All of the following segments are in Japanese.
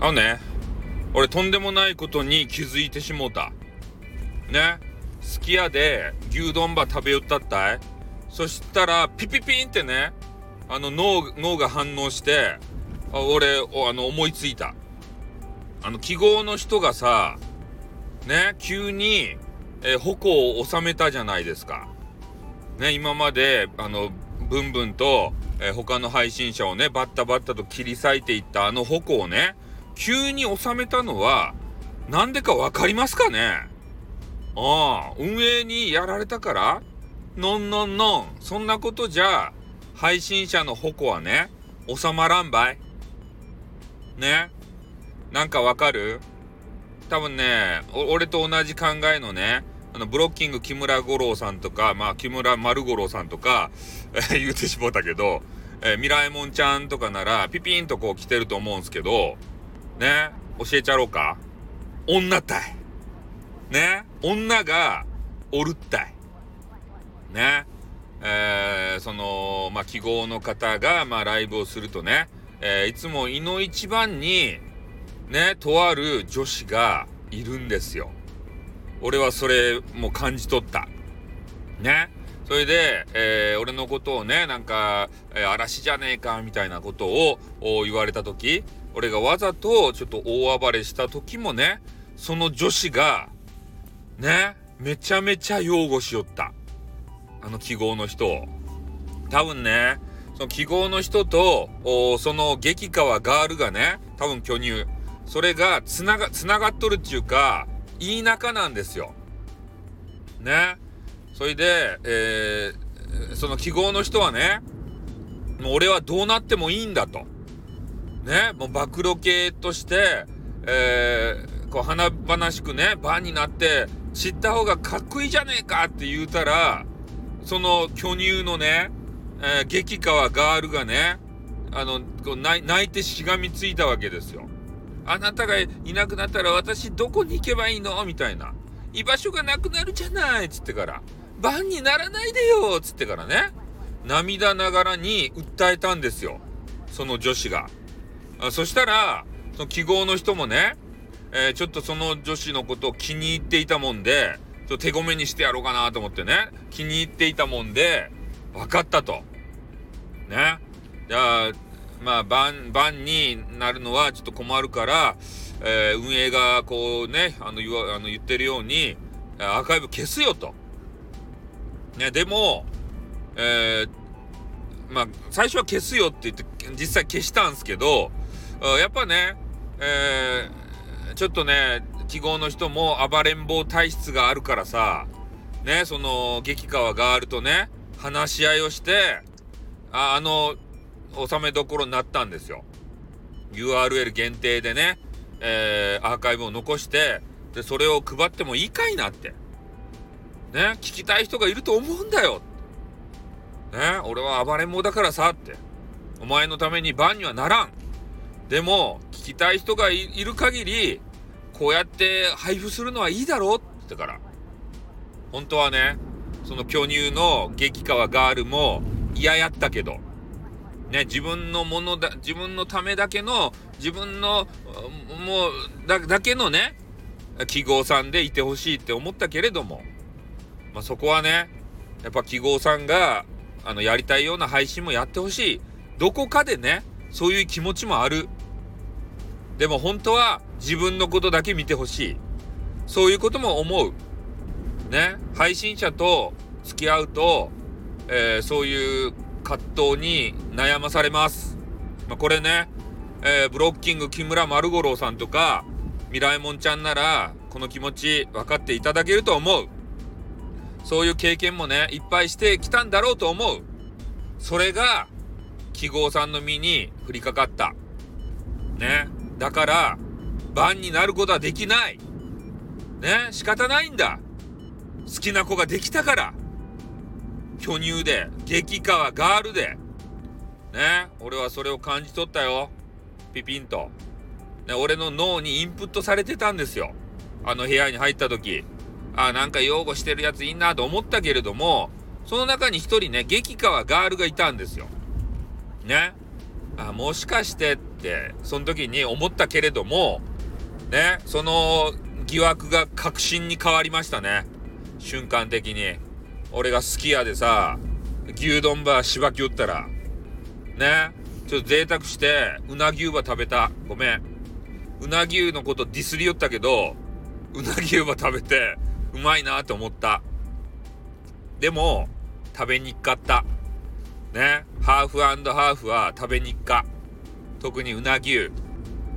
あのね、俺とんでもないことに気づいてしもうた。ね。すき家で牛丼ば食べよったったいそしたら、ピピピンってね、あの脳、脳が反応して、あ俺、あの、思いついた。あの、記号の人がさ、ね、急に、えー、矛を収めたじゃないですか。ね、今まで、あの、ブンブンと、えー、他の配信者をね、バッタバッタと切り裂いていったあの矛をね、急に収めたのは、なんでかわかりますかね？ああ、運営にやられたから？のんのんのん。そんなことじゃ、配信者の矛はね、収まらんばい。ね？なんかわかる？多分ね、俺と同じ考えのね、あの、ブロッキング木村五郎さんとか、まあ、木村丸五郎さんとか、えー、言うてしもうたけど、えー、ミラエモンちゃんとかなら、ピピンとこう来てると思うんすけど、ね、教えちゃろうか？女たい。ね、女がおるったい。ね、えー、その、まあ、記号の方が、まあ、ライブをするとね、えー、いつも胃の一番に、ね、とある女子がいるんですよ。俺はそれも感じ取った。ね。それで、えー、俺のことをね、なんか、えー、嵐じゃねえか、みたいなことを言われた時、俺がわざとちょっと大暴れした時もね、その女子が、ね、めちゃめちゃ擁護しよった。あの記号の人を。多分ね、その記号の人と、その激川ガールがね、多分巨乳。それがつなが、つながっとるっていうか、いい仲なんですよ。ね。それで、えー、その記号の人はね、もう俺はどうなってもいいんだと。ね、もう暴露系として、えー、こう華々しくね、番になって知った方がかっこいいじゃねえかって言うたら、その巨乳のね、えー、激川ガールがね、あの、こう泣いてしがみついたわけですよ。あなたがいなくなったら私どこに行けばいいのみたいな。居場所がなくなるじゃないっつってから。番にならないでよっつってからね。涙ながらに訴えたんですよ。その女子が。あそしたら、その記号の人もね、えー、ちょっとその女子のことを気に入っていたもんで、ちょっと手ごめにしてやろうかなと思ってね、気に入っていたもんで、分かったと。ね。じゃあ、まあ、番、番になるのはちょっと困るから、えー、運営がこうね、あの言わ、あの言ってるように、アーカイブ消すよと。ね、でも、えー、まあ、最初は消すよって言って、実際消したんですけど、やっぱね、えー、ちょっとね、記号の人も暴れん坊体質があるからさ、ね、その、激川ガールとね、話し合いをして、ああの、収めどころになったんですよ。URL 限定でね、えー、アーカイブを残して、で、それを配ってもいいかいなって。ね、聞きたい人がいると思うんだよ。ね、俺は暴れん坊だからさって。お前のために番にはならん。でも、聞きたい人がいる限り、こうやって配布するのはいいだろうって言ったから。本当はね、その巨乳の激川ガールも嫌やったけど、ね、自分のものだ、自分のためだけの、自分の、もう、だ、だけのね、記号さんでいてほしいって思ったけれども、まあ、そこはね、やっぱ記号さんが、あの、やりたいような配信もやってほしい。どこかでね、そういう気持ちもある。でも本当は自分のことだけ見てほしい。そういうことも思う。ね、配信者と付き合うと、えー、そういう葛藤に悩まされます。まあ、これね、えー、ブロッキング木村丸五郎さんとか、ミライモンちゃんなら、この気持ち分かっていただけると思う。そういう経験もね、いっぱいしてきたんだろうと思う。それが、記号さんの身に降りかかった。ね。だから、番になることはできない。ね。仕方ないんだ。好きな子ができたから。巨乳で、激川ガールで。ね。俺はそれを感じ取ったよ。ピピンと。ね、俺の脳にインプットされてたんですよ。あの部屋に入った時。あ、なんか擁護してるやついいなと思ったけれども、その中に一人ね、激川ガールがいたんですよ。ね。あ、もしかしてって、その時に思ったけれども、ね、その疑惑が確信に変わりましたね。瞬間的に。俺が好きやでさ、牛丼ばしばきよったら、ね、ちょっと贅沢して、うなぎうば食べた。ごめん。うなぎうのことディスりよったけど、うなぎうば食べて、うまいなって思った。でも、食べにっかった。ね。ハーフハーフは食べに行っか。特にうなぎゅ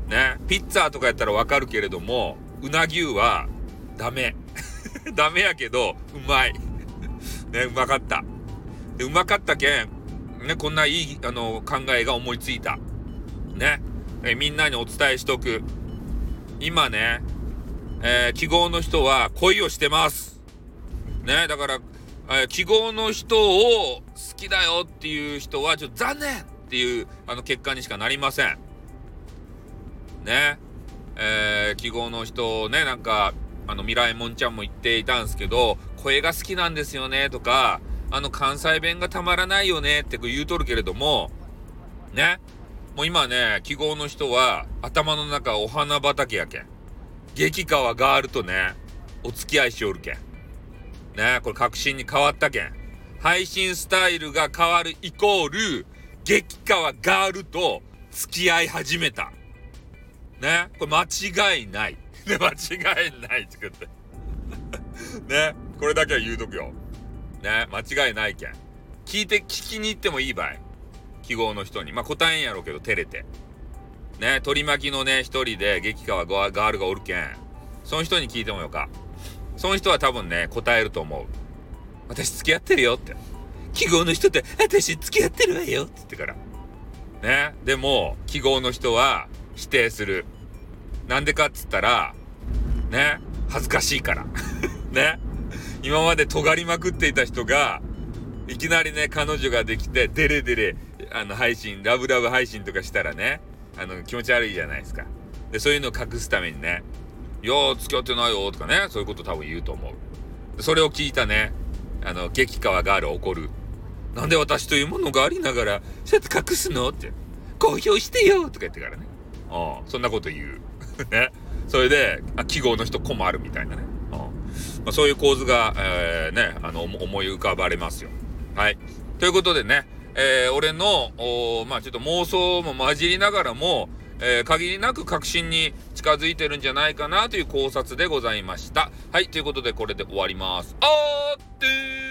う。ね。ピッツァとかやったらわかるけれども、うなぎゅうはダメ。ダメやけど、うまい。ね、うまかった。で、うまかったけん、ね、こんないい、あの、考えが思いついた。ね。えみんなにお伝えしとく。今ね、えー、記号の人は恋をしてます。ね、だから、記号の人を好きだよっていう人はちょっと残念っていうあの結果にしかなりません。ね。えー、記号の人をね、なんか、あの、未来もんちゃんも言っていたんですけど、声が好きなんですよねとか、あの、関西弁がたまらないよねって言うとるけれども、ね。もう今ね、記号の人は頭の中お花畑やけん。激川ガールとね、お付き合いしおるけん。ね、これ確信に変わったけん。配信スタイルが変わるイコール、激川ガールと付き合い始めた。ね、これ間違いない。ね、間違いないって言って。ね、これだけは言うとくよ。ね、間違いないけん。聞いて、聞きに行ってもいいばい。記号の人に。まあ、答えんやろうけど、照れて。ね、取り巻きのね、一人で激川ガールがおるけん。その人に聞いてもよか。その人は多分ね、答えると思う。私付き合ってるよって。記号の人って私付き合ってるわよって言ってから。ね。でも、記号の人は否定する。なんでかっつったら、ね。恥ずかしいから。ね。今まで尖りまくっていた人が、いきなりね、彼女ができて、デレデレ、あの、配信、ラブラブ配信とかしたらね、あの、気持ち悪いじゃないですか。で、そういうのを隠すためにね、いや、付き合ってないよとかね、そういうこと多分言うと思う。それを聞いたね、あの、激川ガール怒る。なんで私というものがありながら、そうやって隠すのって。公表してよとか言ってからね。ああ、そんなこと言う。ね。それで、あ記号の人困るみたいなね。あまあ、そういう構図が、えー、ね、あの、思い浮かばれますよ。はい。ということでね、えー、俺の、おまあちょっと妄想も混じりながらも、えー、限りなく確信に近づいてるんじゃないかなという考察でございました。はい、ということでこれで終わります。あーってー